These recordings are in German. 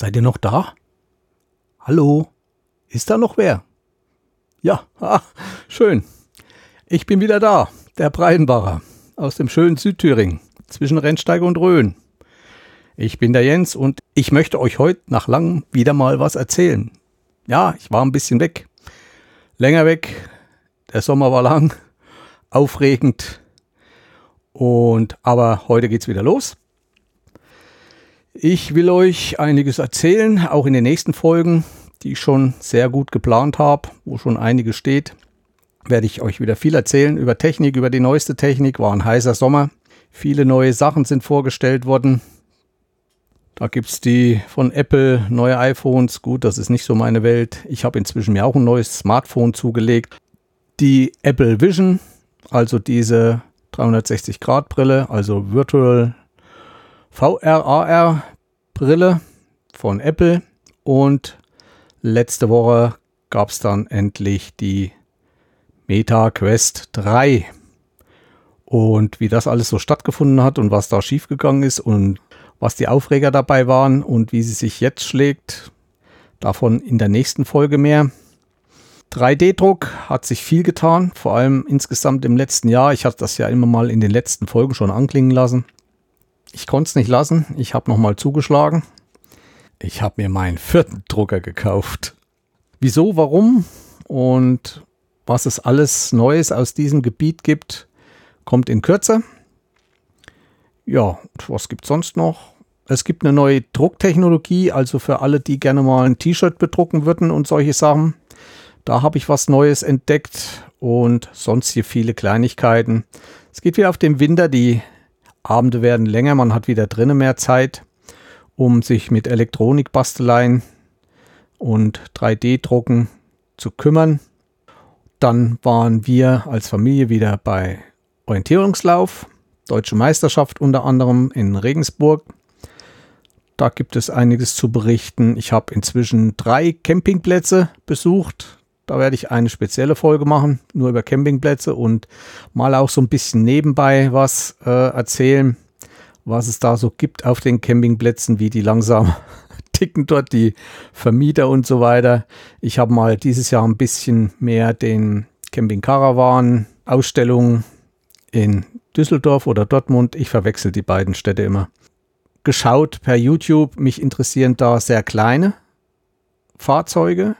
Seid ihr noch da? Hallo? Ist da noch wer? Ja, ah, schön. Ich bin wieder da, der Breidenbacher aus dem schönen Südthüringen zwischen Rennsteig und Rhön. Ich bin der Jens und ich möchte euch heute nach langem wieder mal was erzählen. Ja, ich war ein bisschen weg. Länger weg. Der Sommer war lang, aufregend. Und aber heute geht's wieder los. Ich will euch einiges erzählen, auch in den nächsten Folgen, die ich schon sehr gut geplant habe, wo schon einiges steht. Werde ich euch wieder viel erzählen über Technik, über die neueste Technik. War ein heißer Sommer. Viele neue Sachen sind vorgestellt worden. Da gibt es die von Apple, neue iPhones. Gut, das ist nicht so meine Welt. Ich habe inzwischen mir auch ein neues Smartphone zugelegt. Die Apple Vision, also diese 360-Grad-Brille, also Virtual VRAR-Brille von Apple. Und letzte Woche gab es dann endlich die Meta Quest 3. Und wie das alles so stattgefunden hat und was da schiefgegangen ist und was die Aufreger dabei waren und wie sie sich jetzt schlägt, davon in der nächsten Folge mehr. 3D-Druck hat sich viel getan, vor allem insgesamt im letzten Jahr. Ich hatte das ja immer mal in den letzten Folgen schon anklingen lassen. Ich konnte es nicht lassen. Ich habe nochmal zugeschlagen. Ich habe mir meinen vierten Drucker gekauft. Wieso, warum und was es alles Neues aus diesem Gebiet gibt, kommt in Kürze. Ja, was gibt es sonst noch? Es gibt eine neue Drucktechnologie, also für alle, die gerne mal ein T-Shirt bedrucken würden und solche Sachen. Da habe ich was Neues entdeckt und sonst hier viele Kleinigkeiten. Es geht wieder auf den Winter, die Abende werden länger, man hat wieder drinnen mehr Zeit, um sich mit Elektronikbasteleien und 3D-Drucken zu kümmern. Dann waren wir als Familie wieder bei Orientierungslauf Deutsche Meisterschaft unter anderem in Regensburg. Da gibt es einiges zu berichten. Ich habe inzwischen drei Campingplätze besucht. Da werde ich eine spezielle Folge machen, nur über Campingplätze und mal auch so ein bisschen nebenbei was äh, erzählen, was es da so gibt auf den Campingplätzen, wie die langsam ticken dort, die Vermieter und so weiter. Ich habe mal dieses Jahr ein bisschen mehr den Camping Caravan Ausstellungen in Düsseldorf oder Dortmund, ich verwechsel die beiden Städte immer, geschaut per YouTube. Mich interessieren da sehr kleine Fahrzeuge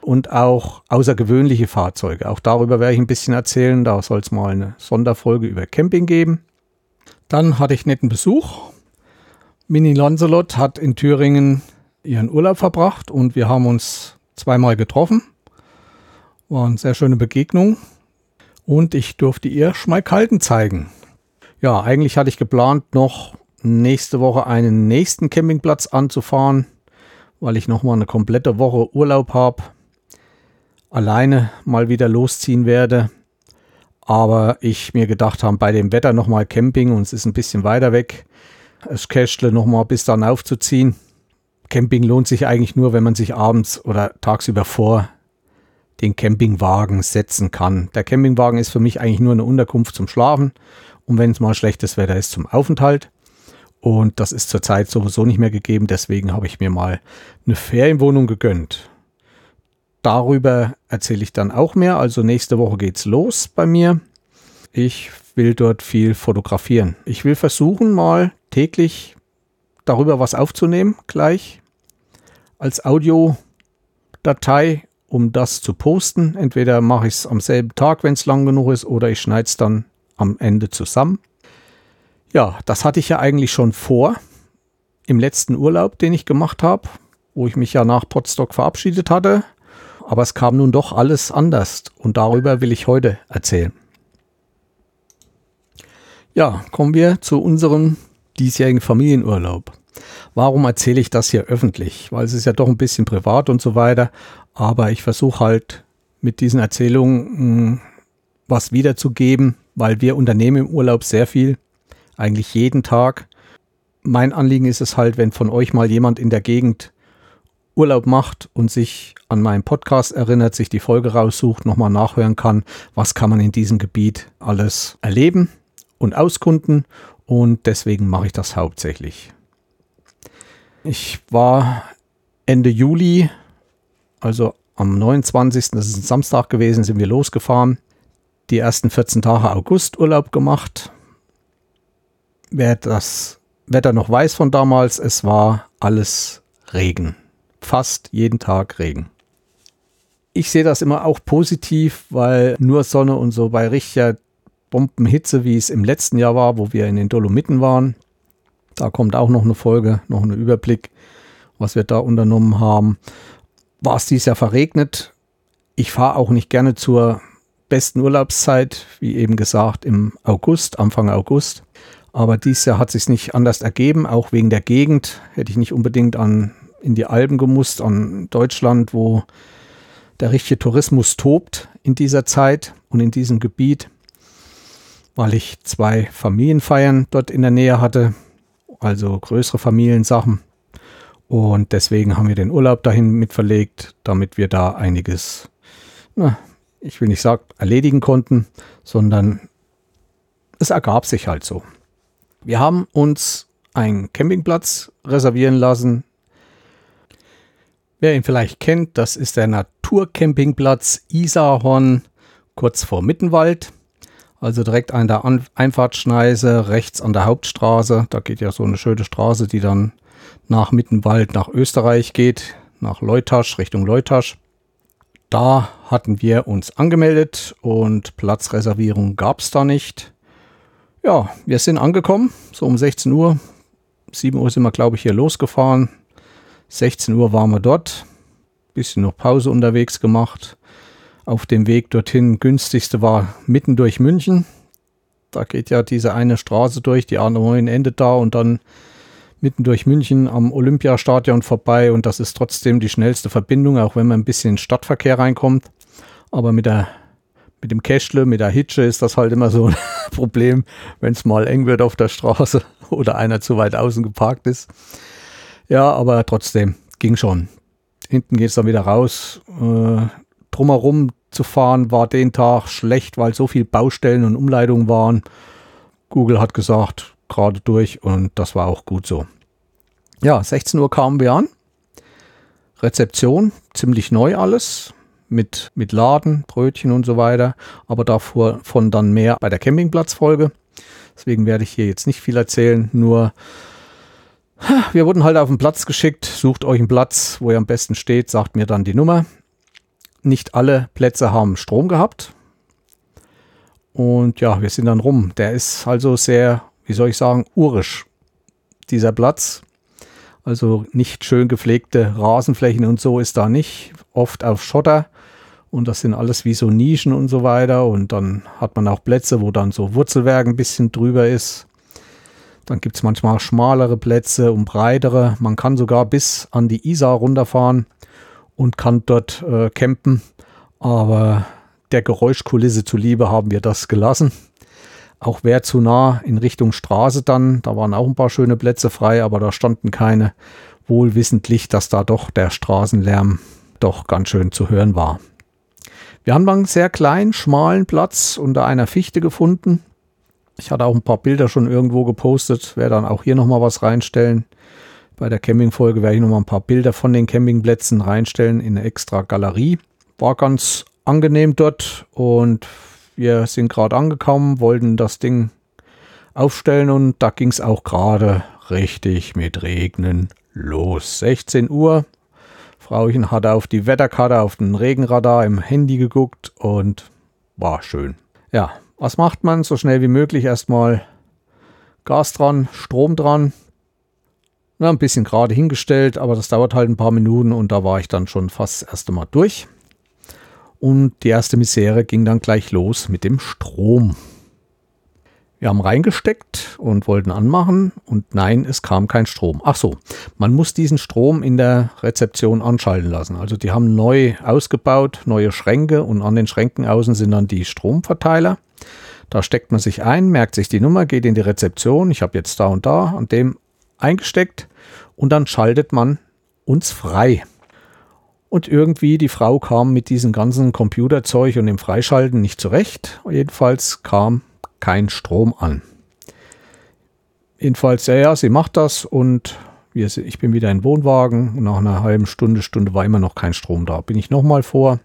und auch außergewöhnliche Fahrzeuge. Auch darüber werde ich ein bisschen erzählen. Da soll es mal eine Sonderfolge über Camping geben. Dann hatte ich netten Besuch. Mini Lancelot hat in Thüringen ihren Urlaub verbracht und wir haben uns zweimal getroffen. War eine sehr schöne Begegnung und ich durfte ihr Schmalkalden zeigen. Ja, eigentlich hatte ich geplant, noch nächste Woche einen nächsten Campingplatz anzufahren, weil ich nochmal eine komplette Woche Urlaub habe. Alleine mal wieder losziehen werde. Aber ich mir gedacht habe, bei dem Wetter nochmal Camping und es ist ein bisschen weiter weg, das Cashle nochmal bis dann aufzuziehen. Camping lohnt sich eigentlich nur, wenn man sich abends oder tagsüber vor den Campingwagen setzen kann. Der Campingwagen ist für mich eigentlich nur eine Unterkunft zum Schlafen und wenn es mal schlechtes Wetter ist zum Aufenthalt. Und das ist zurzeit sowieso nicht mehr gegeben, deswegen habe ich mir mal eine Ferienwohnung gegönnt. Darüber erzähle ich dann auch mehr. Also nächste Woche geht's los bei mir. Ich will dort viel fotografieren. Ich will versuchen, mal täglich darüber was aufzunehmen, gleich als Audiodatei um das zu posten. Entweder mache ich es am selben Tag, wenn es lang genug ist, oder ich schneide es dann am Ende zusammen. Ja, das hatte ich ja eigentlich schon vor im letzten Urlaub, den ich gemacht habe, wo ich mich ja nach Potsdok verabschiedet hatte. Aber es kam nun doch alles anders und darüber will ich heute erzählen. Ja, kommen wir zu unserem diesjährigen Familienurlaub. Warum erzähle ich das hier öffentlich? Weil es ist ja doch ein bisschen privat und so weiter. Aber ich versuche halt mit diesen Erzählungen mh, hm, was wiederzugeben, weil wir unternehmen im Urlaub sehr viel, eigentlich jeden Tag. Mein Anliegen ist es halt, wenn von euch mal jemand in der Gegend Urlaub macht und sich an meinen Podcast erinnert, sich die Folge raussucht, nochmal nachhören kann, was kann man in diesem Gebiet alles erleben und auskunden und deswegen mache ich das hauptsächlich. Ich war Ende Juli, also am 29., das ist ein Samstag gewesen, sind wir losgefahren. Die ersten 14 Tage August Urlaub gemacht. Wer das Wetter noch weiß von damals, es war alles Regen. Fast jeden Tag Regen. Ich sehe das immer auch positiv, weil nur Sonne und so bei richtiger Bombenhitze, wie es im letzten Jahr war, wo wir in den Dolomiten waren. Da kommt auch noch eine Folge, noch ein Überblick, was wir da unternommen haben. War es dieses Jahr verregnet. Ich fahre auch nicht gerne zur besten Urlaubszeit, wie eben gesagt, im August, Anfang August. Aber dieses Jahr hat sich nicht anders ergeben, auch wegen der Gegend. Hätte ich nicht unbedingt an, in die Alpen gemusst, an Deutschland, wo der richtige Tourismus tobt in dieser Zeit und in diesem Gebiet weil ich zwei Familienfeiern dort in der Nähe hatte, also größere Familiensachen. Und deswegen haben wir den Urlaub dahin mitverlegt, damit wir da einiges, na, ich will nicht sagen, erledigen konnten, sondern es ergab sich halt so. Wir haben uns einen Campingplatz reservieren lassen. Wer ihn vielleicht kennt, das ist der Naturcampingplatz Isarhorn kurz vor Mittenwald. Also direkt an der an Einfahrtschneise, rechts an der Hauptstraße. Da geht ja so eine schöne Straße, die dann nach Mittenwald nach Österreich geht, nach Leutasch, Richtung Leutasch. Da hatten wir uns angemeldet und Platzreservierung gab es da nicht. Ja, wir sind angekommen, so um 16 Uhr. 7 Uhr sind wir, glaube ich, hier losgefahren. 16 Uhr waren wir dort. Bisschen noch Pause unterwegs gemacht auf dem Weg dorthin. Günstigste war mitten durch München. Da geht ja diese eine Straße durch, die A9 endet da und dann mitten durch München am Olympiastadion vorbei und das ist trotzdem die schnellste Verbindung, auch wenn man ein bisschen in Stadtverkehr reinkommt. Aber mit der mit dem Cashle, mit der Hitsche ist das halt immer so ein Problem, wenn es mal eng wird auf der Straße oder einer zu weit außen geparkt ist. Ja, aber trotzdem ging schon. Hinten geht es dann wieder raus. Äh, drumherum zu fahren war den Tag schlecht, weil so viele Baustellen und Umleitungen waren. Google hat gesagt, gerade durch und das war auch gut so. Ja, 16 Uhr kamen wir an. Rezeption, ziemlich neu alles, mit, mit Laden, Brötchen und so weiter, aber davor von dann mehr bei der Campingplatzfolge. Deswegen werde ich hier jetzt nicht viel erzählen, nur wir wurden halt auf den Platz geschickt, sucht euch einen Platz, wo ihr am besten steht, sagt mir dann die Nummer nicht alle Plätze haben Strom gehabt. Und ja, wir sind dann rum. Der ist also sehr, wie soll ich sagen, urisch, dieser Platz. Also nicht schön gepflegte Rasenflächen und so ist da nicht. Oft auf Schotter. Und das sind alles wie so Nischen und so weiter. Und dann hat man auch Plätze, wo dann so Wurzelwerk ein bisschen drüber ist. Dann gibt es manchmal schmalere Plätze und breitere. Man kann sogar bis an die Isar runterfahren und kann dort äh, campen. Aber der Geräuschkulisse zuliebe haben wir das gelassen. Auch wer zu nah in Richtung Straße dann, da waren auch ein paar schöne Plätze frei, aber da standen keine, wohlwissentlich, dass da doch der Straßenlärm doch ganz schön zu hören war. Wir haben einen sehr kleinen, schmalen Platz unter einer Fichte gefunden. Ich hatte auch ein paar Bilder schon irgendwo gepostet, werde dann auch hier nochmal was reinstellen. Bei der Campingfolge werde ich noch mal ein paar Bilder von den Campingplätzen reinstellen in eine extra Galerie. War ganz angenehm dort und wir sind gerade angekommen, wollten das Ding aufstellen und da ging es auch gerade richtig mit Regnen los. 16 Uhr. Frauchen hatte auf die Wetterkarte, auf den Regenradar im Handy geguckt und war schön. Ja, was macht man? So schnell wie möglich erstmal Gas dran, Strom dran, na, ein bisschen gerade hingestellt, aber das dauert halt ein paar Minuten und da war ich dann schon fast das erste Mal durch. Und die erste Misere ging dann gleich los mit dem Strom. Wir haben reingesteckt und wollten anmachen und nein, es kam kein Strom. Ach so, man muss diesen Strom in der Rezeption anschalten lassen. Also die haben neu ausgebaut, neue Schränke und an den Schränken außen sind dann die Stromverteiler. Da steckt man sich ein, merkt sich die Nummer, geht in die Rezeption. Ich habe jetzt da und da an dem eingesteckt und dann schaltet man uns frei. Und irgendwie die Frau kam mit diesem ganzen Computerzeug und dem Freischalten nicht zurecht. Jedenfalls kam kein Strom an. Jedenfalls, ja, ja, sie macht das und ich bin wieder in Wohnwagen nach einer halben Stunde, Stunde war immer noch kein Strom da. Bin ich nochmal vor.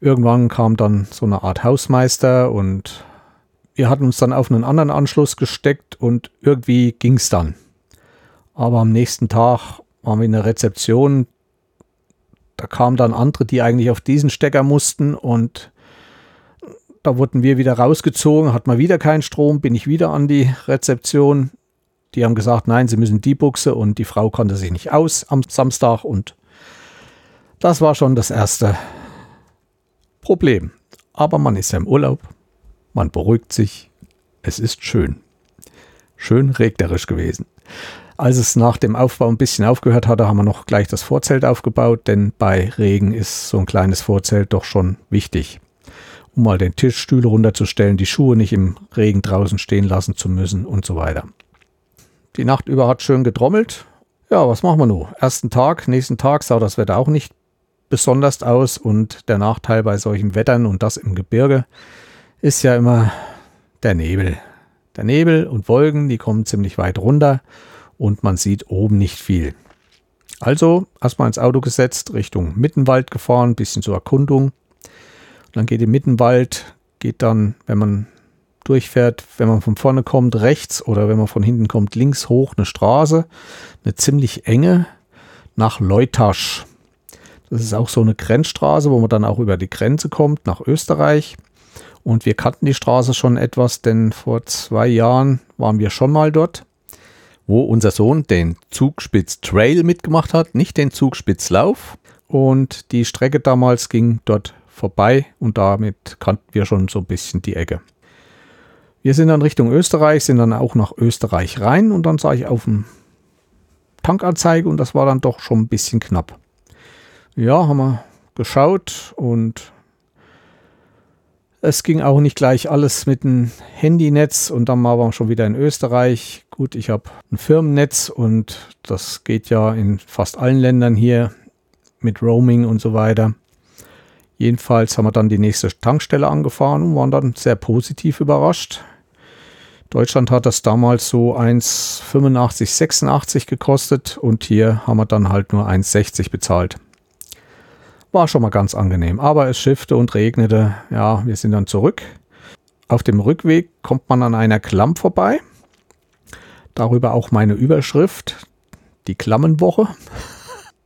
Irgendwann kam dann so eine Art Hausmeister und wir hatten uns dann auf einen anderen Anschluss gesteckt und irgendwie ging es dann. Aber am nächsten Tag waren wir in der Rezeption. Da kamen dann andere, die eigentlich auf diesen Stecker mussten und da wurden wir wieder rausgezogen, hat mal wieder keinen Strom, bin ich wieder an die Rezeption. Die haben gesagt, nein, sie müssen die Buchse und die Frau konnte sich nicht aus am Samstag und das war schon das erste Problem. Aber man ist ja im Urlaub, man beruhigt sich, es ist schön. Schön regnerisch gewesen. Als es nach dem Aufbau ein bisschen aufgehört hatte, haben wir noch gleich das Vorzelt aufgebaut, denn bei Regen ist so ein kleines Vorzelt doch schon wichtig. Um mal den Tisch, Stühle runterzustellen, die Schuhe nicht im Regen draußen stehen lassen zu müssen und so weiter. Die Nacht über hat schön gedrommelt. Ja, was machen wir nun? Ersten Tag, nächsten Tag sah das Wetter auch nicht besonders aus und der Nachteil bei solchen Wettern und das im Gebirge ist ja immer der Nebel. Der Nebel und Wolken, die kommen ziemlich weit runter und man sieht oben nicht viel. Also erstmal ins Auto gesetzt, Richtung Mittenwald gefahren, bisschen zur Erkundung. dann geht im Mittenwald, geht dann, wenn man durchfährt, wenn man von vorne kommt, rechts oder wenn man von hinten kommt, links hoch eine Straße, eine ziemlich enge, nach Leutasch. Das ist auch so eine Grenzstraße, wo man dann auch über die Grenze kommt, nach Österreich. Und wir kannten die Straße schon etwas, denn vor zwei Jahren waren wir schon mal dort wo unser Sohn den Zugspitz Trail mitgemacht hat, nicht den Zugspitzlauf. Und die Strecke damals ging dort vorbei und damit kannten wir schon so ein bisschen die Ecke. Wir sind dann Richtung Österreich, sind dann auch nach Österreich rein und dann sah ich auf dem Tankanzeige und das war dann doch schon ein bisschen knapp. Ja, haben wir geschaut und es ging auch nicht gleich alles mit dem Handynetz und dann waren wir schon wieder in Österreich. Gut, ich habe ein Firmennetz und das geht ja in fast allen Ländern hier mit Roaming und so weiter. Jedenfalls haben wir dann die nächste Tankstelle angefahren und waren dann sehr positiv überrascht. Deutschland hat das damals so 1,85, 86 gekostet und hier haben wir dann halt nur 1,60 bezahlt. War schon mal ganz angenehm. Aber es schiffte und regnete. Ja, wir sind dann zurück. Auf dem Rückweg kommt man an einer Klamm vorbei. Darüber auch meine Überschrift. Die Klammenwoche.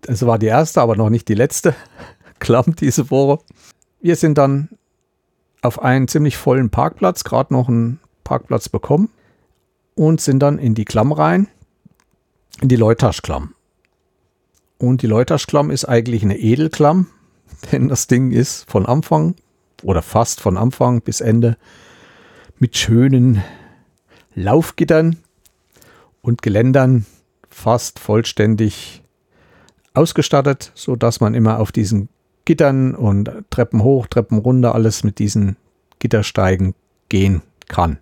Es war die erste, aber noch nicht die letzte Klamm diese Woche. Wir sind dann auf einen ziemlich vollen Parkplatz, gerade noch einen Parkplatz bekommen und sind dann in die Klamm rein, in die Leutaschklamm. Und die Leutaschklamm ist eigentlich eine Edelklamm, denn das Ding ist von Anfang oder fast von Anfang bis Ende mit schönen Laufgittern und Geländern fast vollständig ausgestattet, so dass man immer auf diesen Gittern und Treppen hoch, Treppen runter alles mit diesen Gittersteigen gehen kann.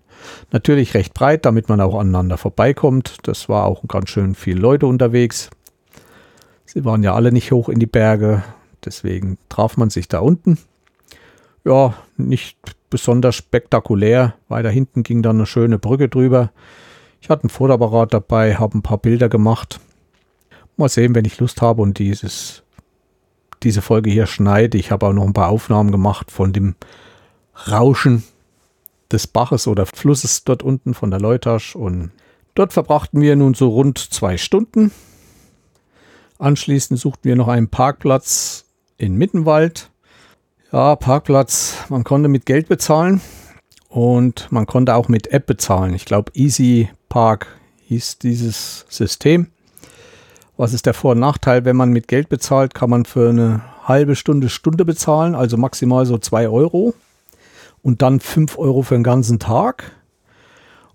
Natürlich recht breit, damit man auch aneinander vorbeikommt. Das war auch ganz schön viele Leute unterwegs. Sie waren ja alle nicht hoch in die Berge, deswegen traf man sich da unten. Ja, nicht besonders spektakulär. Weiter hinten ging dann eine schöne Brücke drüber. Ich hatte ein Fotoapparat dabei, habe ein paar Bilder gemacht. Mal sehen, wenn ich Lust habe und dieses, diese Folge hier schneide. Ich habe auch noch ein paar Aufnahmen gemacht von dem Rauschen des Baches oder Flusses dort unten von der Leutasch. Und dort verbrachten wir nun so rund zwei Stunden. Anschließend suchten wir noch einen Parkplatz in Mittenwald. Ja, Parkplatz, man konnte mit Geld bezahlen und man konnte auch mit App bezahlen. Ich glaube, Easy Park hieß dieses System. Was ist der Vor- und Nachteil? Wenn man mit Geld bezahlt, kann man für eine halbe Stunde, Stunde bezahlen, also maximal so 2 Euro und dann 5 Euro für den ganzen Tag.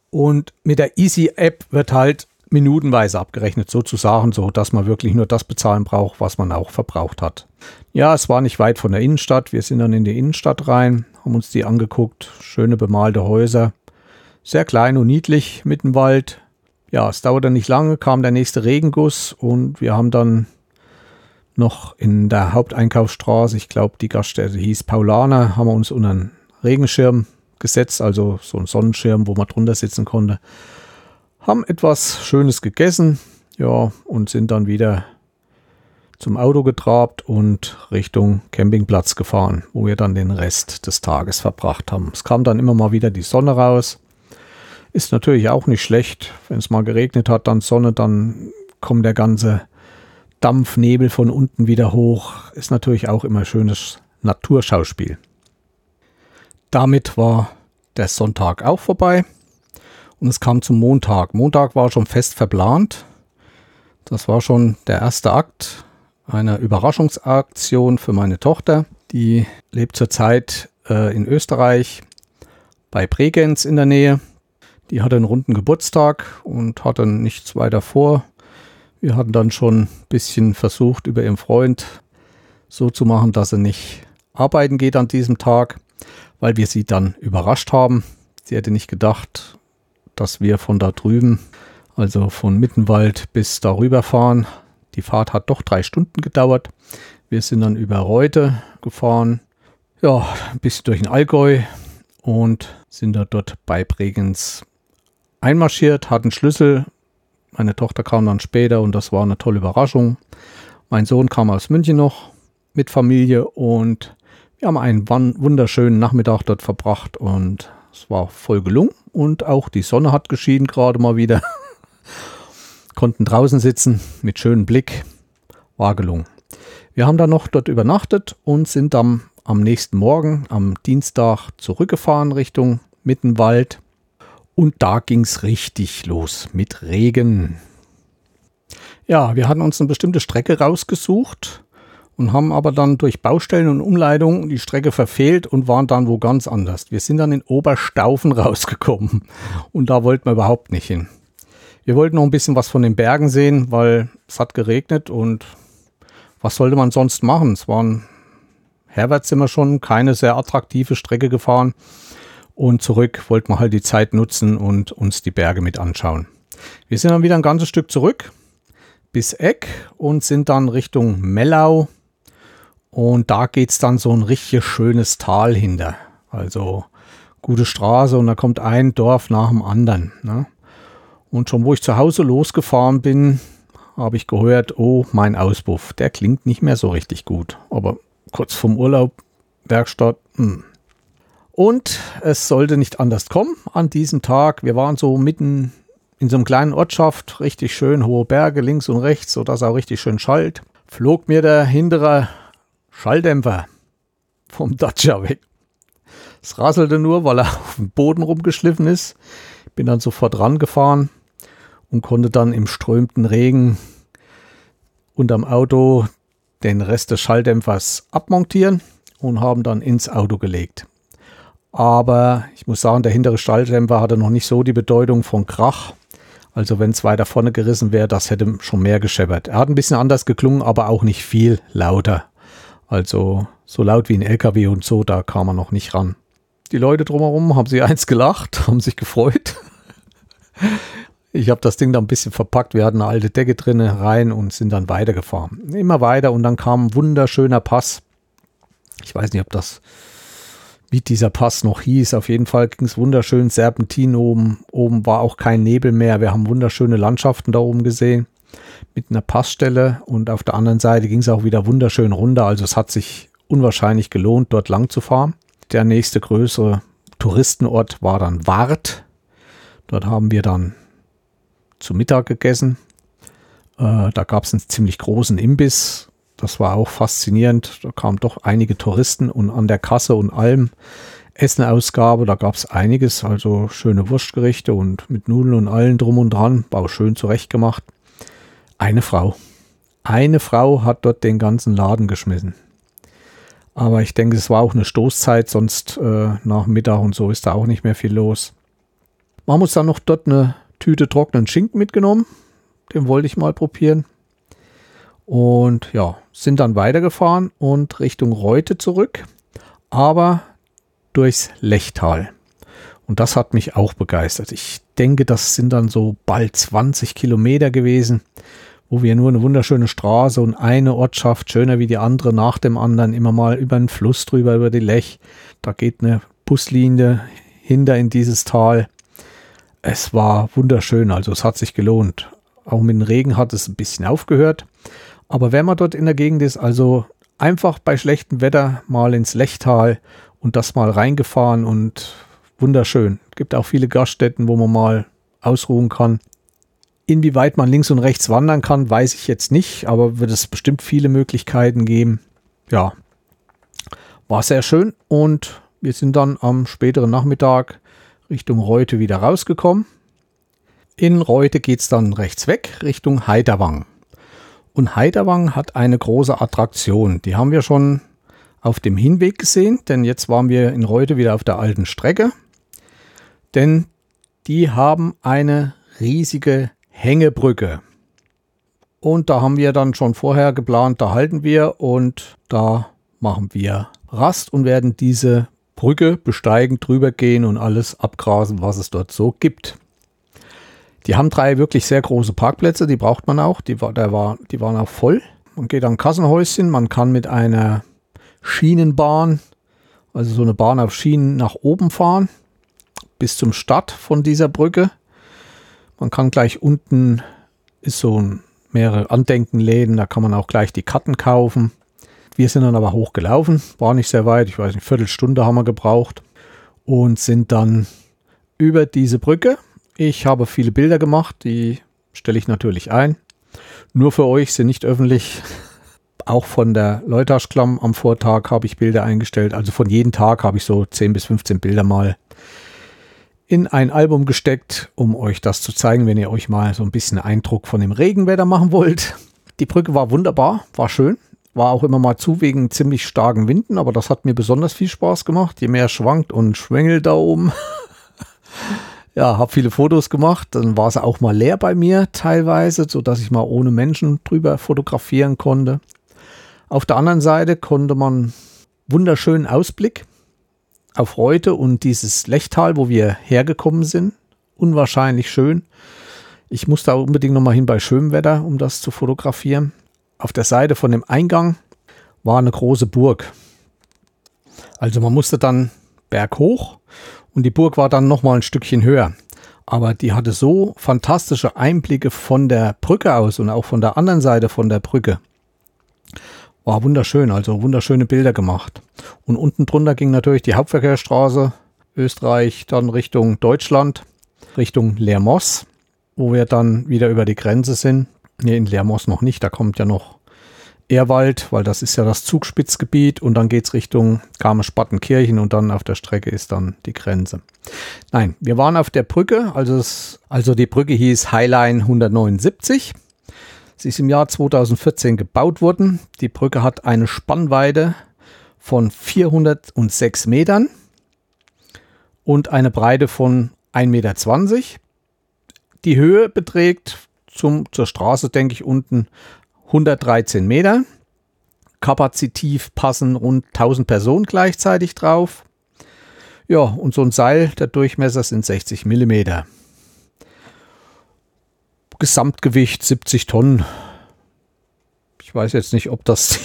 Und mit der Easy App wird halt minutenweise abgerechnet, sozusagen, so dass man wirklich nur das bezahlen braucht, was man auch verbraucht hat. Ja, es war nicht weit von der Innenstadt. Wir sind dann in die Innenstadt rein, haben uns die angeguckt. Schöne bemalte Häuser. Sehr klein und niedlich mit dem Wald. Ja, es dauerte nicht lange, kam der nächste Regenguss und wir haben dann noch in der Haupteinkaufsstraße, ich glaube, die Gaststätte hieß Paulaner, haben wir uns unter einen Regenschirm gesetzt, also so einen Sonnenschirm, wo man drunter sitzen konnte haben etwas Schönes gegessen Ja, und sind dann wieder zum Auto getrabt und Richtung Campingplatz gefahren, wo wir dann den Rest des Tages verbracht haben. Es kam dann immer mal wieder die Sonne raus. Ist natürlich auch nicht schlecht. Wenn es mal geregnet hat, dann Sonne, dann kommt der ganze Dampfnebel von unten wieder hoch. Ist natürlich auch immer schönes Naturschauspiel. Damit war der Sonntag auch vorbei und es kam zum Montag. Montag war schon fest verplant. Das war schon der erste Akt einer Überraschungsaktion für meine Tochter. Die lebt zurzeit äh, in Österreich bei Bregenz in der Nähe. Die hatte einen runden Geburtstag und hatte nichts weiter vor. Wir hatten dann schon ein bisschen versucht, über ihren Freund so zu machen, dass er nicht arbeiten geht an diesem Tag, weil wir sie dann überrascht haben. Sie hätte nicht gedacht, dass wir von da drüben, also von Mittenwald bis darüber fahren. Die Fahrt hat doch drei Stunden gedauert. Wir sind dann über Reute gefahren, ja, ein bisschen durch den Allgäu und sind da dort bei Bregenz einmarschiert, hatten Schlüssel. Meine Tochter kam dann später und das war eine tolle Überraschung. Mein Sohn kam aus München noch mit Familie und wir haben einen wunderschönen Nachmittag dort verbracht und es war voll gelungen und auch die Sonne hat geschienen gerade mal wieder. Konnten draußen sitzen mit schönem Blick. War gelungen. Wir haben dann noch dort übernachtet und sind dann am nächsten Morgen, am Dienstag, zurückgefahren Richtung Mittenwald. Und da ging es richtig los mit Regen. Ja, wir hatten uns eine bestimmte Strecke rausgesucht und haben aber dann durch Baustellen und Umleitungen die Strecke verfehlt und waren dann wo ganz anders. Wir sind dann in Oberstaufen rausgekommen und da wollten wir überhaupt nicht hin. Wir wollten noch ein bisschen was von den Bergen sehen, weil es hat geregnet und was sollte man sonst machen? Es waren herwärts wir schon keine sehr attraktive Strecke gefahren und zurück wollten wir halt die Zeit nutzen und uns die Berge mit anschauen. Wir sind dann wieder ein ganzes Stück zurück bis Eck und sind dann Richtung Mellau und da geht es dann so ein richtig schönes Tal hinter. Also gute Straße und da kommt ein Dorf nach dem anderen. Ne? Und schon wo ich zu Hause losgefahren bin, habe ich gehört, oh, mein Auspuff, der klingt nicht mehr so richtig gut. Aber kurz vom Urlaub, Werkstatt, hm. Und es sollte nicht anders kommen an diesem Tag. Wir waren so mitten in so einem kleinen Ortschaft, richtig schön hohe Berge links und rechts, sodass auch richtig schön schallt. Flog mir der hintere Schalldämpfer vom Dacia weg. Es rasselte nur, weil er auf dem Boden rumgeschliffen ist. Bin dann sofort rangefahren und konnte dann im strömten Regen unterm Auto den Rest des Schalldämpfers abmontieren und haben dann ins Auto gelegt. Aber ich muss sagen, der hintere Schalldämpfer hatte noch nicht so die Bedeutung von Krach. Also wenn es weiter vorne gerissen wäre, das hätte schon mehr gescheppert. Er hat ein bisschen anders geklungen, aber auch nicht viel lauter. Also so laut wie ein LKW und so, da kam man noch nicht ran. Die Leute drumherum haben sie eins gelacht, haben sich gefreut. Ich habe das Ding da ein bisschen verpackt. Wir hatten eine alte Decke drin rein und sind dann weitergefahren. Immer weiter und dann kam ein wunderschöner Pass. Ich weiß nicht, ob das, wie dieser Pass noch hieß. Auf jeden Fall ging es wunderschön Serpentin oben. Oben war auch kein Nebel mehr. Wir haben wunderschöne Landschaften da oben gesehen mit einer Passstelle und auf der anderen Seite ging es auch wieder wunderschön runter. Also es hat sich unwahrscheinlich gelohnt, dort lang zu fahren. Der nächste größere Touristenort war dann Wart. Dort haben wir dann zu Mittag gegessen. Äh, da gab es einen ziemlich großen Imbiss. Das war auch faszinierend. Da kamen doch einige Touristen und an der Kasse und allem Essenausgabe, da gab es einiges, also schöne Wurstgerichte und mit Nudeln und allen drum und dran, war auch schön zurechtgemacht. Eine Frau. Eine Frau hat dort den ganzen Laden geschmissen. Aber ich denke, es war auch eine Stoßzeit, sonst äh, nach Mittag und so ist da auch nicht mehr viel los. Haben uns dann noch dort eine Tüte trockenen Schinken mitgenommen. Den wollte ich mal probieren. Und ja, sind dann weitergefahren und Richtung Reute zurück, aber durchs Lechtal. Und das hat mich auch begeistert. Ich denke, das sind dann so bald 20 Kilometer gewesen, wo wir nur eine wunderschöne Straße und eine Ortschaft, schöner wie die andere, nach dem anderen, immer mal über den Fluss drüber, über die Lech. Da geht eine Buslinie hinter in dieses Tal. Es war wunderschön, also es hat sich gelohnt. Auch mit dem Regen hat es ein bisschen aufgehört. Aber wenn man dort in der Gegend ist, also einfach bei schlechtem Wetter mal ins Lechtal und das mal reingefahren und wunderschön. Gibt auch viele Gaststätten, wo man mal ausruhen kann. Inwieweit man links und rechts wandern kann, weiß ich jetzt nicht, aber wird es bestimmt viele Möglichkeiten geben. Ja, war sehr schön und wir sind dann am späteren Nachmittag Richtung Reute wieder rausgekommen. In Reute geht es dann rechts weg Richtung Heiderwang. Und Heiderwang hat eine große Attraktion. Die haben wir schon auf dem Hinweg gesehen, denn jetzt waren wir in Reute wieder auf der alten Strecke. Denn die haben eine riesige Hängebrücke. Und da haben wir dann schon vorher geplant, da halten wir und da machen wir Rast und werden diese Brücke besteigen, drüber gehen und alles abgrasen, was es dort so gibt. Die haben drei wirklich sehr große Parkplätze, die braucht man auch. Die, der war, die waren auch voll. Man geht an Kassenhäuschen, man kann mit einer Schienenbahn, also so eine Bahn auf Schienen nach oben fahren, bis zum Start von dieser Brücke. Man kann gleich unten, ist so ein, mehrere Andenkenläden, da kann man auch gleich die Karten kaufen. Wir sind dann aber hochgelaufen, war nicht sehr weit, ich weiß nicht, Viertelstunde haben wir gebraucht und sind dann über diese Brücke. Ich habe viele Bilder gemacht, die stelle ich natürlich ein. Nur für euch sind nicht öffentlich. Auch von der Leutaschklamm am Vortag habe ich Bilder eingestellt. Also von jedem Tag habe ich so 10 bis 15 Bilder mal in ein Album gesteckt, um euch das zu zeigen, wenn ihr euch mal so ein bisschen Eindruck von dem Regenwetter machen wollt. Die Brücke war wunderbar, war schön. War auch immer mal zu wegen ziemlich starken Winden, aber das hat mir besonders viel Spaß gemacht. Je mehr schwankt und schwängelt da oben. ja, habe viele Fotos gemacht. Dann war es auch mal leer bei mir teilweise, so dass ich mal ohne Menschen drüber fotografieren konnte. Auf der anderen Seite konnte man wunderschönen Ausblick auf Reute und dieses Lechtal, wo wir hergekommen sind. Unwahrscheinlich schön. Ich musste auch unbedingt noch mal hin bei schönem Wetter, um das zu fotografieren auf der Seite von dem Eingang war eine große Burg. Also man musste dann berghoch und die Burg war dann noch mal ein Stückchen höher. Aber die hatte so fantastische Einblicke von der Brücke aus und auch von der anderen Seite von der Brücke. War wunderschön, also wunderschöne Bilder gemacht. Und unten drunter ging natürlich die Hauptverkehrsstraße Österreich, dann Richtung Deutschland, Richtung Lermoos, wo wir dann wieder über die Grenze sind Nee, in Lermos noch nicht. Da kommt ja noch Ehrwald, weil das ist ja das Zugspitzgebiet und dann geht es Richtung Garmisch-Partenkirchen und dann auf der Strecke ist dann die Grenze. Nein, wir waren auf der Brücke, also, es, also die Brücke hieß Highline 179. Sie ist im Jahr 2014 gebaut worden. Die Brücke hat eine Spannweite von 406 Metern und eine Breite von 1,20 Meter. Die Höhe beträgt zum, zur Straße, denke ich, unten 113 Meter. Kapazitiv passen rund 1000 Personen gleichzeitig drauf. Ja, und so ein Seil, der Durchmesser sind 60 Millimeter. Gesamtgewicht 70 Tonnen. Ich weiß jetzt nicht, ob das.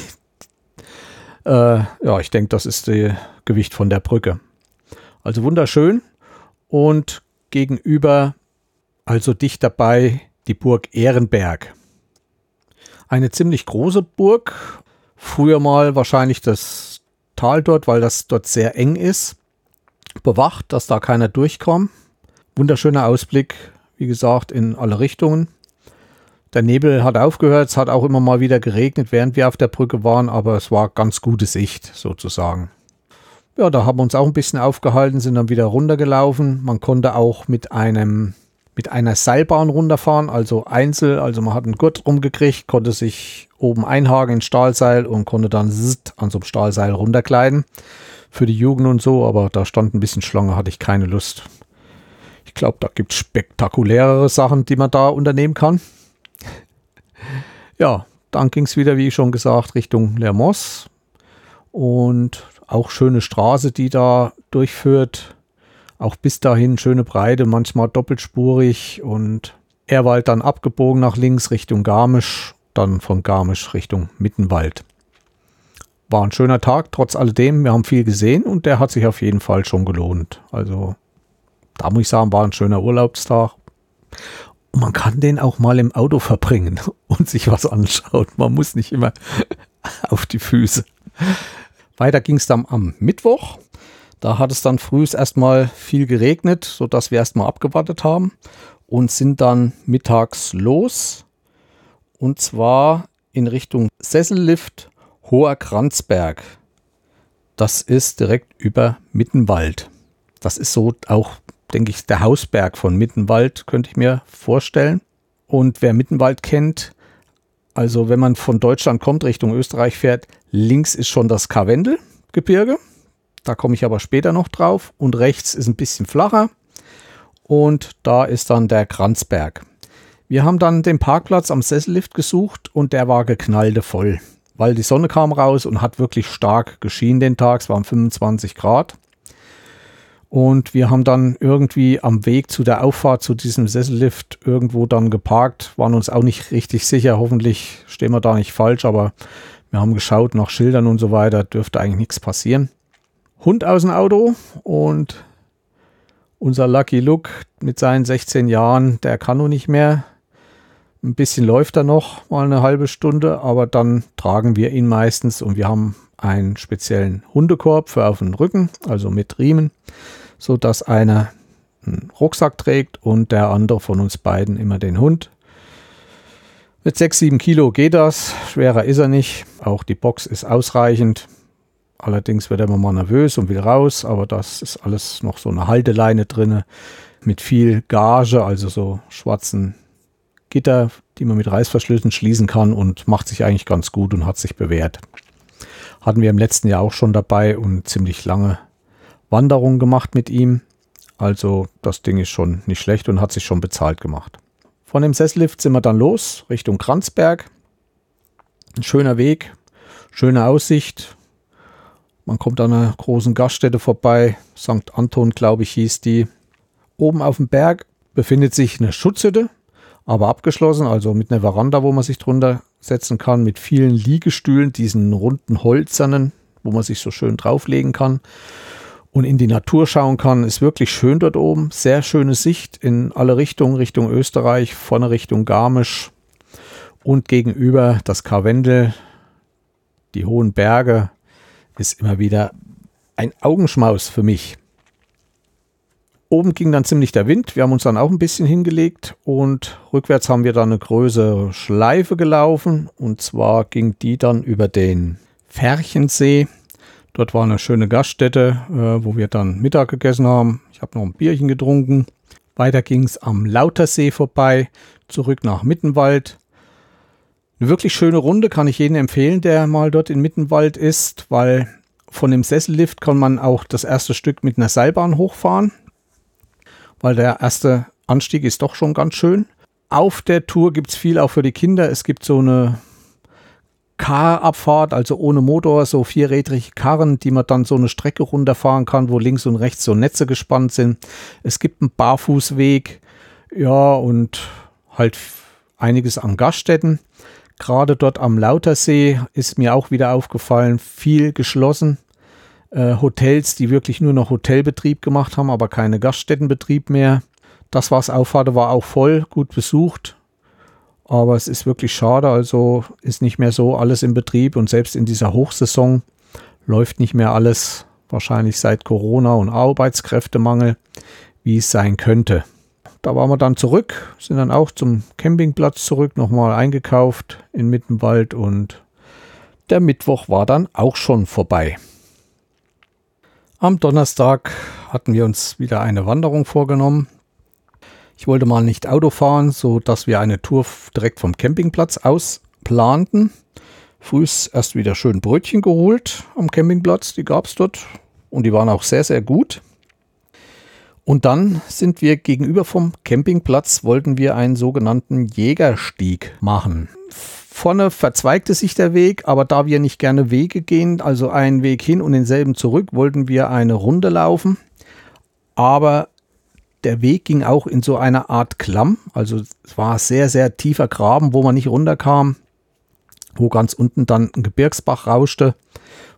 äh, ja, ich denke, das ist das Gewicht von der Brücke. Also wunderschön. Und gegenüber, also dicht dabei, die Burg Ehrenberg. Eine ziemlich große Burg. Früher mal wahrscheinlich das Tal dort, weil das dort sehr eng ist. Bewacht, dass da keiner durchkommt. Wunderschöner Ausblick, wie gesagt, in alle Richtungen. Der Nebel hat aufgehört, es hat auch immer mal wieder geregnet, während wir auf der Brücke waren, aber es war ganz gute Sicht sozusagen. Ja, da haben wir uns auch ein bisschen aufgehalten, sind dann wieder runtergelaufen. Man konnte auch mit einem mit einer Seilbahn runterfahren, also einzel, also man hat einen Gurt rumgekriegt, konnte sich oben einhaken in Stahlseil und konnte dann an so einem Stahlseil runtergleiten. Für die Jugend und so, aber da stand ein bisschen Schlange, hatte ich keine Lust. Ich glaube, da gibt es spektakulärere Sachen, die man da unternehmen kann. ja, dann ging es wieder, wie schon gesagt, Richtung Lermos. Und auch schöne Straße, die da durchführt auch bis dahin schöne Breite, manchmal doppelspurig und Erwald dann abgebogen nach links Richtung Garmisch, dann von Garmisch Richtung Mittenwald. War ein schöner Tag, trotz alledem. Wir haben viel gesehen und der hat sich auf jeden Fall schon gelohnt. Also, da muss ich sagen, war ein schöner Urlaubstag. man kann den auch mal im Auto verbringen und sich was anschauen. Man muss nicht immer auf die Füße. Weiter ging es dann am Mittwoch. Da hat es dann früh erstmal viel geregnet, sodass wir erstmal abgewartet haben und sind dann mittags los. Und zwar in Richtung Sessellift Hoher Kranzberg. Das ist direkt über Mittenwald. Das ist so auch denke ich, der Hausberg von Mittenwald, könnte ich mir vorstellen. Und wer Mittenwald kennt, also wenn man von Deutschland kommt, Richtung Österreich fährt, links ist schon das Karwendelgebirge. Da komme ich aber später noch drauf. Und rechts ist ein bisschen flacher. Und da ist dann der Kranzberg. Wir haben dann den Parkplatz am Sessellift gesucht und der war geknallte voll, weil die Sonne kam raus und hat wirklich stark geschienen den Tag. Es waren 25 Grad. Und wir haben dann irgendwie am Weg zu der Auffahrt zu diesem Sessellift irgendwo dann geparkt, waren uns auch nicht richtig sicher. Hoffentlich stehen wir da nicht falsch, aber wir haben geschaut nach Schildern und so weiter, dürfte eigentlich nichts passieren. Hund aus dem Auto und unser Lucky Luke mit seinen 16 Jahren, der kann noch nicht mehr. Ein bisschen läuft er noch, mal eine halbe Stunde, aber dann tragen wir ihn meistens und wir haben einen speziellen Hundekorb für auf den Rücken, also mit Riemen so dass einer einen Rucksack trägt und der andere von uns beiden immer den Hund. Mit 6, 7 Kilo geht das. Schwerer ist er nicht. Auch die Box ist ausreichend. Allerdings wird er immer mal nervös und will raus, aber das ist alles noch so eine Halteleine drin mit viel Gage, also so schwarzen Gitter, die man mit Reißverschlüssen schließen kann und macht sich eigentlich ganz gut und hat sich bewährt. Hatten wir im letzten Jahr auch schon dabei und ziemlich lange Wanderung gemacht mit ihm. Also das Ding ist schon nicht schlecht und hat sich schon bezahlt gemacht. Von dem Sesslift sind wir dann los Richtung Kranzberg. Ein schöner Weg, schöne Aussicht. Man kommt an einer großen Gaststätte vorbei. St. Anton, glaube ich, hieß die. Oben auf dem Berg befindet sich eine Schutzhütte, aber abgeschlossen, also mit einer Veranda, wo man sich drunter setzen kann, mit vielen Liegestühlen, diesen runden Holzernen, wo man sich so schön drauflegen kann und in die Natur schauen kann. Ist wirklich schön dort oben. Sehr schöne Sicht in alle Richtungen, Richtung Österreich, vorne Richtung Garmisch und gegenüber das Karwendel, die hohen Berge, ist immer wieder ein Augenschmaus für mich. Oben ging dann ziemlich der Wind. Wir haben uns dann auch ein bisschen hingelegt und rückwärts haben wir dann eine größere Schleife gelaufen. Und zwar ging die dann über den Färchensee Dort war eine schöne Gaststätte, äh, wo wir dann Mittag gegessen haben. Ich habe noch ein Bierchen getrunken. Weiter ging es am Lautersee vorbei, zurück nach Mittenwald. Eine wirklich schöne Runde kann ich jedem empfehlen, der mal dort in Mittenwald ist, weil von dem Sessellift kann man auch das erste Stück mit einer Seilbahn hochfahren, weil der erste Anstieg ist doch schon ganz schön. Auf der Tour gibt es viel auch für die Kinder. Es gibt so eine Car-Abfahrt, also ohne Motor, so vierrädrige Karren, die man dann so eine Strecke runterfahren kann, wo links und rechts so Netze gespannt sind. Es gibt einen Barfußweg, ja, und halt einiges an Gaststätten. Gerade dort am Lautersee ist mir auch wieder aufgefallen, viel geschlossen. Äh, Hotels, die wirklich nur noch Hotelbetrieb gemacht haben, aber keine Gaststättenbetrieb mehr. Das, was aufhatte, war auch voll, gut besucht. Aber es ist wirklich schade, also ist nicht mehr so alles in Betrieb und selbst in dieser Hochsaison läuft nicht mehr alles, wahrscheinlich seit Corona und Arbeitskräftemangel, wie es sein könnte. Da waren wir dann zurück, sind dann auch zum Campingplatz zurück, nochmal eingekauft in Mittenwald und der Mittwoch war dann auch schon vorbei. Am Donnerstag hatten wir uns wieder eine Wanderung vorgenommen. Ich wollte mal nicht Auto fahren, so dass wir eine Tour direkt vom Campingplatz aus planten. Frühs erst wieder schön Brötchen geholt am Campingplatz, die gab es dort und die waren auch sehr, sehr gut. Und dann sind wir gegenüber vom Campingplatz, wollten wir einen sogenannten Jägerstieg machen. Vorne verzweigte sich der Weg, aber da wir nicht gerne Wege gehen, also einen Weg hin und denselben zurück, wollten wir eine Runde laufen. Aber der Weg ging auch in so eine Art Klamm. Also es war sehr, sehr tiefer Graben, wo man nicht runterkam, wo ganz unten dann ein Gebirgsbach rauschte,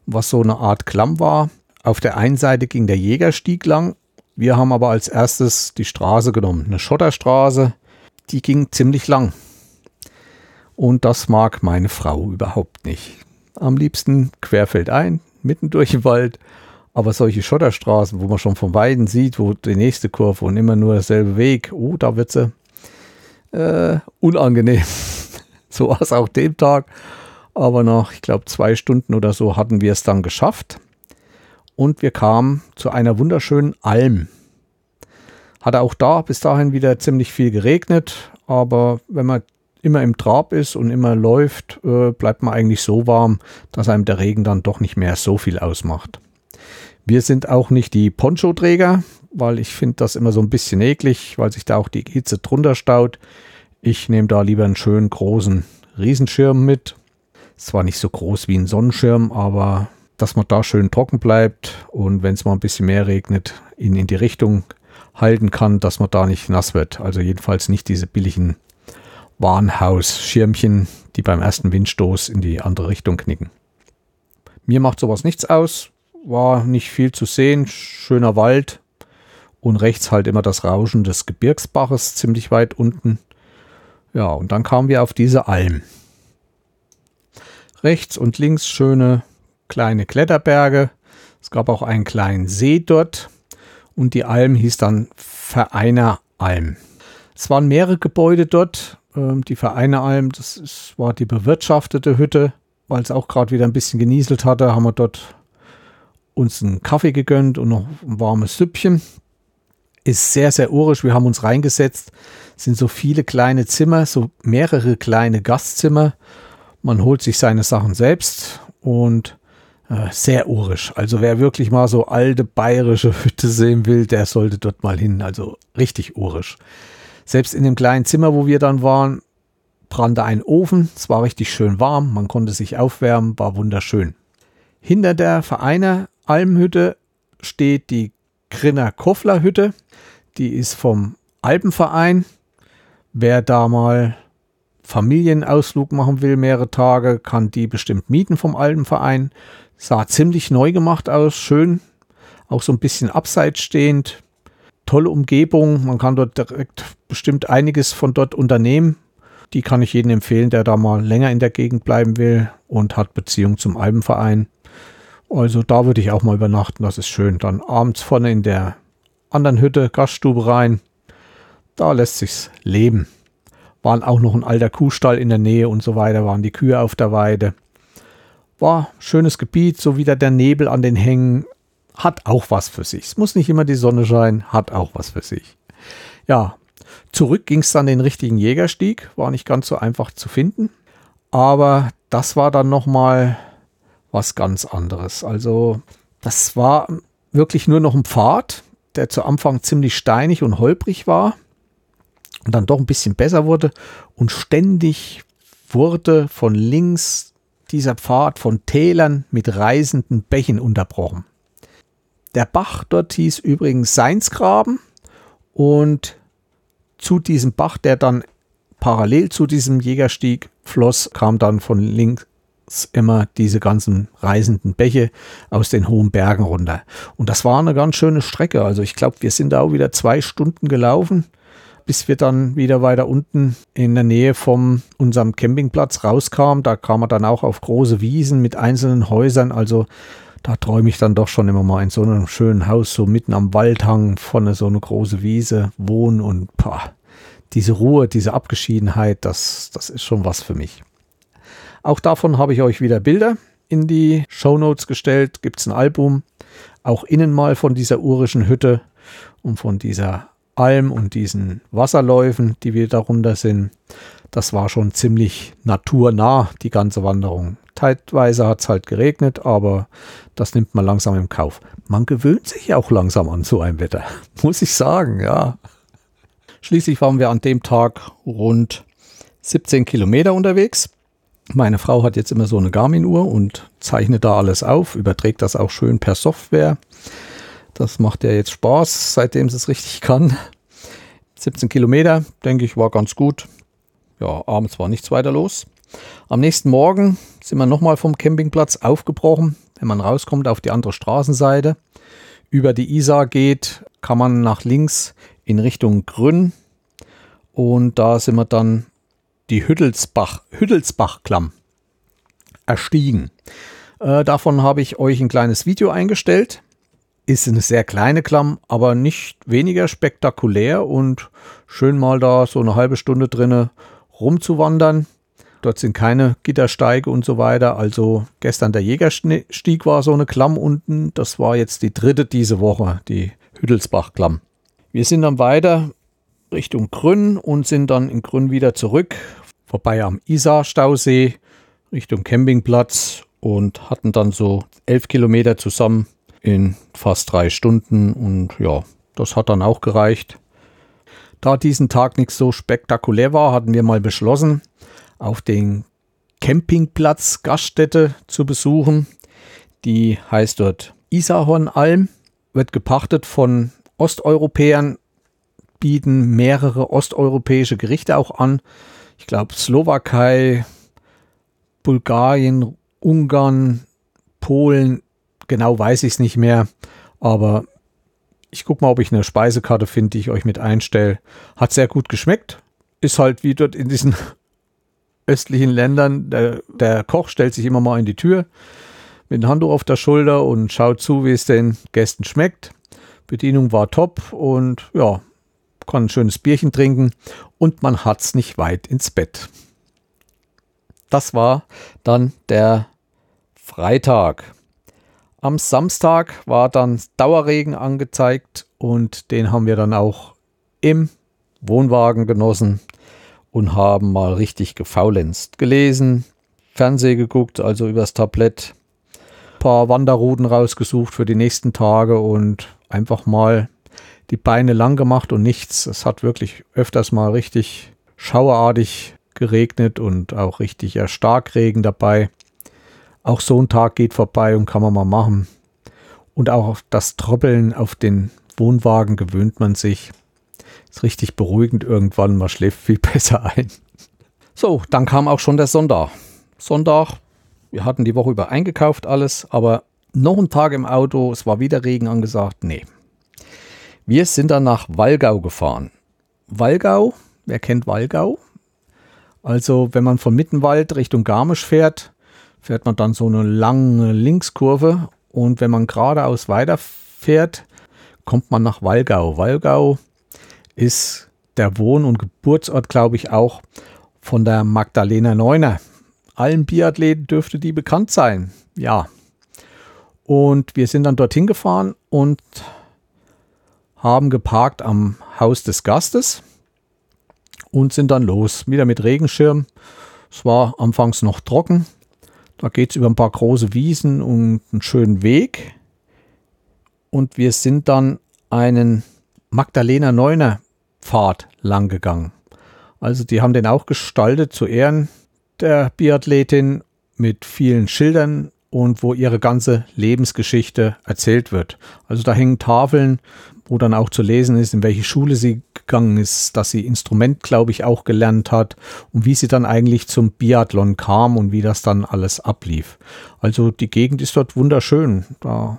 was so eine Art Klamm war. Auf der einen Seite ging der Jägerstieg lang. Wir haben aber als erstes die Straße genommen, eine Schotterstraße. die ging ziemlich lang. Und das mag meine Frau überhaupt nicht. Am liebsten querfeldein, mitten durch den Wald. Aber solche Schotterstraßen, wo man schon von Weiden sieht, wo die nächste Kurve und immer nur derselbe Weg, oh, da wird sie äh, unangenehm. so war es auch dem Tag. Aber nach, ich glaube, zwei Stunden oder so hatten wir es dann geschafft. Und wir kamen zu einer wunderschönen Alm. Hat auch da bis dahin wieder ziemlich viel geregnet. Aber wenn man immer im Trab ist und immer läuft, äh, bleibt man eigentlich so warm, dass einem der Regen dann doch nicht mehr so viel ausmacht. Wir sind auch nicht die Poncho-Träger, weil ich finde das immer so ein bisschen eklig, weil sich da auch die Hitze drunter staut. Ich nehme da lieber einen schönen großen Riesenschirm mit. Zwar nicht so groß wie ein Sonnenschirm, aber dass man da schön trocken bleibt und wenn es mal ein bisschen mehr regnet, ihn in die Richtung halten kann, dass man da nicht nass wird. Also jedenfalls nicht diese billigen Warnhaus-Schirmchen, die beim ersten Windstoß in die andere Richtung knicken. Mir macht sowas nichts aus. War nicht viel zu sehen. Schöner Wald. Und rechts halt immer das Rauschen des Gebirgsbaches ziemlich weit unten. Ja, und dann kamen wir auf diese Alm. Rechts und links schöne kleine Kletterberge. Es gab auch einen kleinen See dort. Und die Alm hieß dann Vereiner Alm. Es waren mehrere Gebäude dort, ähm, die Vereinealm, das ist, war die bewirtschaftete Hütte, weil es auch gerade wieder ein bisschen genieselt hatte, haben wir dort uns einen Kaffee gegönnt und noch ein warmes Süppchen. Ist sehr, sehr urisch. Wir haben uns reingesetzt. Es sind so viele kleine Zimmer, so mehrere kleine Gastzimmer. Man holt sich seine Sachen selbst und äh, sehr urisch. Also wer wirklich mal so alte bayerische Hütte sehen will, der sollte dort mal hin. Also richtig urisch. Selbst in dem kleinen Zimmer, wo wir dann waren, brannte ein Ofen. Es war richtig schön warm. Man konnte sich aufwärmen, war wunderschön. Hinter der Vereiner Almhütte steht die Grinner Koffler Hütte. Die ist vom Alpenverein. Wer da mal Familienausflug machen will, mehrere Tage, kann die bestimmt mieten vom Alpenverein. Sah ziemlich neu gemacht aus, schön. Auch so ein bisschen abseits stehend tolle Umgebung. Man kann dort direkt bestimmt einiges von dort unternehmen. Die kann ich jedem empfehlen, der da mal länger in der Gegend bleiben will und hat Beziehung zum Alpenverein. Also da würde ich auch mal übernachten, das ist schön. Dann abends vorne in der anderen Hütte, Gaststube rein. Da lässt sich's leben. Waren auch noch ein alter Kuhstall in der Nähe und so weiter, waren die Kühe auf der Weide. War schönes Gebiet, so wieder der Nebel an den Hängen hat auch was für sich. Es muss nicht immer die Sonne scheinen, hat auch was für sich. Ja, zurück ging es dann den richtigen Jägerstieg, war nicht ganz so einfach zu finden, aber das war dann nochmal was ganz anderes. Also das war wirklich nur noch ein Pfad, der zu Anfang ziemlich steinig und holprig war und dann doch ein bisschen besser wurde und ständig wurde von links dieser Pfad von Tälern mit reisenden Bächen unterbrochen. Der Bach dort hieß übrigens Seinsgraben und zu diesem Bach, der dann parallel zu diesem Jägerstieg floss, kam dann von links immer diese ganzen reisenden Bäche aus den hohen Bergen runter. Und das war eine ganz schöne Strecke. Also ich glaube, wir sind da auch wieder zwei Stunden gelaufen, bis wir dann wieder weiter unten in der Nähe von unserem Campingplatz rauskamen. Da kam man dann auch auf große Wiesen mit einzelnen Häusern. Also da träume ich dann doch schon immer mal in so einem schönen Haus, so mitten am Waldhang, vorne so eine große Wiese wohnen und pah, diese Ruhe, diese Abgeschiedenheit, das, das ist schon was für mich. Auch davon habe ich euch wieder Bilder in die Show Notes gestellt. Gibt es ein Album, auch innen mal von dieser urischen Hütte und von dieser Alm und diesen Wasserläufen, die wir darunter sind. Das war schon ziemlich naturnah, die ganze Wanderung. Teilweise hat es halt geregnet, aber das nimmt man langsam im Kauf. Man gewöhnt sich auch langsam an so ein Wetter, muss ich sagen, ja. Schließlich waren wir an dem Tag rund 17 Kilometer unterwegs. Meine Frau hat jetzt immer so eine Garmin-Uhr und zeichnet da alles auf, überträgt das auch schön per Software. Das macht ja jetzt Spaß, seitdem sie es richtig kann. 17 Kilometer, denke ich, war ganz gut. Ja, abends war nichts weiter los. Am nächsten Morgen sind wir nochmal vom Campingplatz aufgebrochen. Wenn man rauskommt auf die andere Straßenseite, über die Isar geht, kann man nach links in Richtung Grün und da sind wir dann die Hüttelsbach, Hüttelsbach-Klamm erstiegen. Äh, davon habe ich euch ein kleines Video eingestellt. Ist eine sehr kleine Klamm, aber nicht weniger spektakulär und schön mal da so eine halbe Stunde drinne rumzuwandern. Dort sind keine Gittersteige und so weiter. Also gestern der Jägerstieg war so eine Klamm unten. Das war jetzt die dritte diese Woche, die Hüttelsbach-Klamm. Wir sind dann weiter Richtung Grün und sind dann in Grün wieder zurück, vorbei am Isar-Stausee, Richtung Campingplatz und hatten dann so elf Kilometer zusammen in fast drei Stunden und ja, das hat dann auch gereicht. Da diesen Tag nicht so spektakulär war, hatten wir mal beschlossen, auf den Campingplatz Gaststätte zu besuchen. Die heißt dort Isarhornalm, wird gepachtet von Osteuropäern, bieten mehrere osteuropäische Gerichte auch an. Ich glaube Slowakei, Bulgarien, Ungarn, Polen, genau weiß ich es nicht mehr, aber ich gucke mal, ob ich eine Speisekarte finde, die ich euch mit einstelle. Hat sehr gut geschmeckt. Ist halt wie dort in diesen östlichen Ländern, der, der Koch stellt sich immer mal in die Tür mit dem Handtuch auf der Schulter und schaut zu, wie es den Gästen schmeckt. Bedienung war top und ja, kann ein schönes Bierchen trinken und man hat es nicht weit ins Bett. Das war dann der Freitag. Am Samstag war dann Dauerregen angezeigt und den haben wir dann auch im Wohnwagen genossen und haben mal richtig gefaulenzt. Gelesen, Fernseh geguckt, also übers Tablett, paar Wanderrouten rausgesucht für die nächsten Tage und einfach mal die Beine lang gemacht und nichts. Es hat wirklich öfters mal richtig schauerartig geregnet und auch richtig Starkregen dabei. Auch so ein Tag geht vorbei und kann man mal machen. Und auch auf das Troppeln auf den Wohnwagen gewöhnt man sich. Ist richtig beruhigend irgendwann, man schläft viel besser ein. So, dann kam auch schon der Sonntag. Sonntag, wir hatten die Woche über eingekauft alles, aber noch ein Tag im Auto, es war wieder Regen angesagt. Nee. Wir sind dann nach Wallgau gefahren. Wallgau, wer kennt Wallgau? Also, wenn man von Mittenwald Richtung Garmisch fährt, fährt man dann so eine lange Linkskurve und wenn man geradeaus weiterfährt, kommt man nach Wallgau. Wallgau ist der Wohn- und Geburtsort, glaube ich, auch von der Magdalena Neuner. Allen Biathleten dürfte die bekannt sein. Ja. Und wir sind dann dorthin gefahren und haben geparkt am Haus des Gastes und sind dann los. Wieder mit Regenschirm. Es war anfangs noch trocken. Da geht es über ein paar große Wiesen und einen schönen Weg. Und wir sind dann einen Magdalena Neuner Pfad lang gegangen. Also die haben den auch gestaltet zu Ehren der Biathletin mit vielen Schildern und wo ihre ganze Lebensgeschichte erzählt wird. Also da hängen Tafeln, wo dann auch zu lesen ist, in welche Schule sie gegangen ist, dass sie Instrument, glaube ich, auch gelernt hat und wie sie dann eigentlich zum Biathlon kam und wie das dann alles ablief. Also die Gegend ist dort wunderschön. Da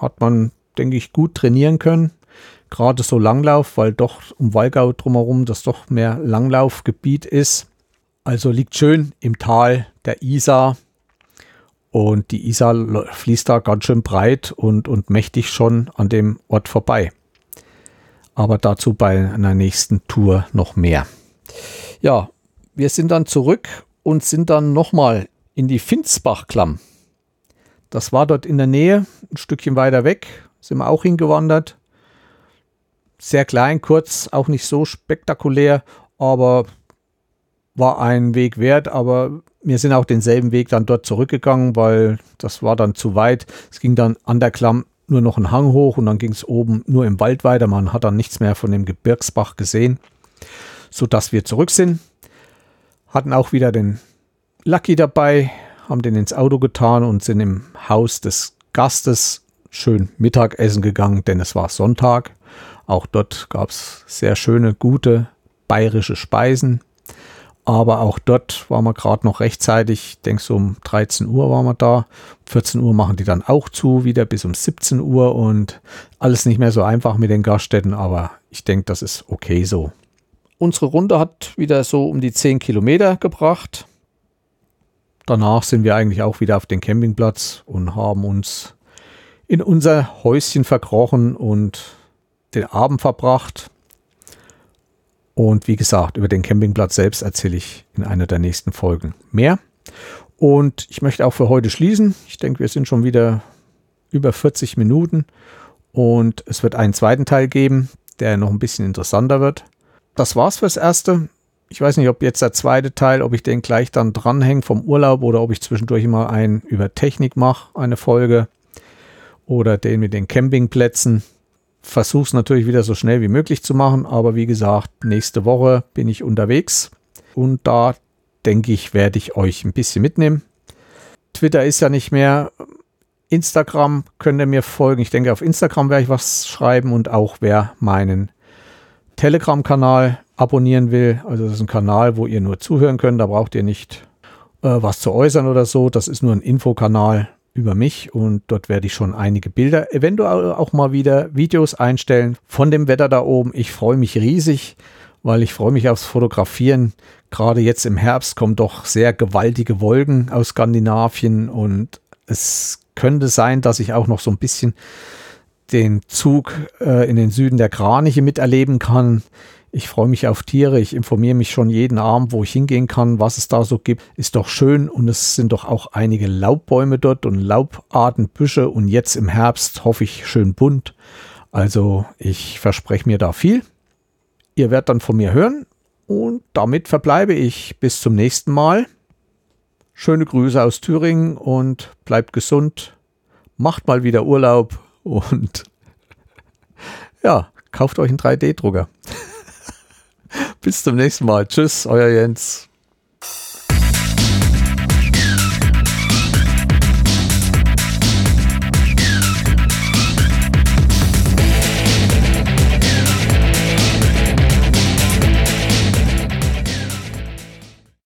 hat man, denke ich, gut trainieren können gerade so Langlauf, weil doch um Wallgau drumherum das doch mehr Langlaufgebiet ist. Also liegt schön im Tal der Isar und die Isar fließt da ganz schön breit und, und mächtig schon an dem Ort vorbei. Aber dazu bei einer nächsten Tour noch mehr. Ja, wir sind dann zurück und sind dann nochmal in die Finsbach-Klamm. Das war dort in der Nähe, ein Stückchen weiter weg, sind wir auch hingewandert sehr klein, kurz, auch nicht so spektakulär, aber war ein Weg wert, aber wir sind auch denselben Weg dann dort zurückgegangen, weil das war dann zu weit. Es ging dann an der Klamm nur noch einen Hang hoch und dann ging es oben nur im Wald weiter. Man hat dann nichts mehr von dem Gebirgsbach gesehen, sodass wir zurück sind. Hatten auch wieder den Lucky dabei, haben den ins Auto getan und sind im Haus des Gastes schön Mittagessen gegangen, denn es war Sonntag. Auch dort gab es sehr schöne, gute bayerische Speisen. Aber auch dort waren wir gerade noch rechtzeitig. Ich denke, so um 13 Uhr waren wir da. 14 Uhr machen die dann auch zu, wieder bis um 17 Uhr und alles nicht mehr so einfach mit den Gaststätten. Aber ich denke, das ist okay so. unsere Runde hat wieder so um die 10 Kilometer gebracht. Danach sind wir eigentlich auch wieder auf den Campingplatz und haben uns in unser Häuschen verkrochen und den Abend verbracht. Und wie gesagt, über den Campingplatz selbst erzähle ich in einer der nächsten Folgen mehr. Und ich möchte auch für heute schließen. Ich denke, wir sind schon wieder über 40 Minuten und es wird einen zweiten Teil geben, der noch ein bisschen interessanter wird. Das war's fürs Erste. Ich weiß nicht, ob jetzt der zweite Teil, ob ich den gleich dann dranhänge vom Urlaub oder ob ich zwischendurch mal einen über Technik mache, eine Folge. Oder den mit den Campingplätzen. Versuch's natürlich wieder so schnell wie möglich zu machen, aber wie gesagt, nächste Woche bin ich unterwegs und da denke ich, werde ich euch ein bisschen mitnehmen. Twitter ist ja nicht mehr. Instagram könnt ihr mir folgen. Ich denke, auf Instagram werde ich was schreiben und auch wer meinen Telegram-Kanal abonnieren will. Also das ist ein Kanal, wo ihr nur zuhören könnt. Da braucht ihr nicht äh, was zu äußern oder so. Das ist nur ein Infokanal über mich und dort werde ich schon einige Bilder, eventuell auch mal wieder Videos einstellen von dem Wetter da oben. Ich freue mich riesig, weil ich freue mich aufs Fotografieren. Gerade jetzt im Herbst kommen doch sehr gewaltige Wolken aus Skandinavien und es könnte sein, dass ich auch noch so ein bisschen den Zug äh, in den Süden der Kraniche miterleben kann. Ich freue mich auf Tiere. Ich informiere mich schon jeden Abend, wo ich hingehen kann, was es da so gibt. Ist doch schön und es sind doch auch einige Laubbäume dort und Laubartenbüsche und jetzt im Herbst hoffe ich schön bunt. Also ich verspreche mir da viel. Ihr werdet dann von mir hören und damit verbleibe ich bis zum nächsten Mal. Schöne Grüße aus Thüringen und bleibt gesund. Macht mal wieder Urlaub und ja, kauft euch einen 3D-Drucker. Bis zum nächsten Mal. Tschüss, euer Jens.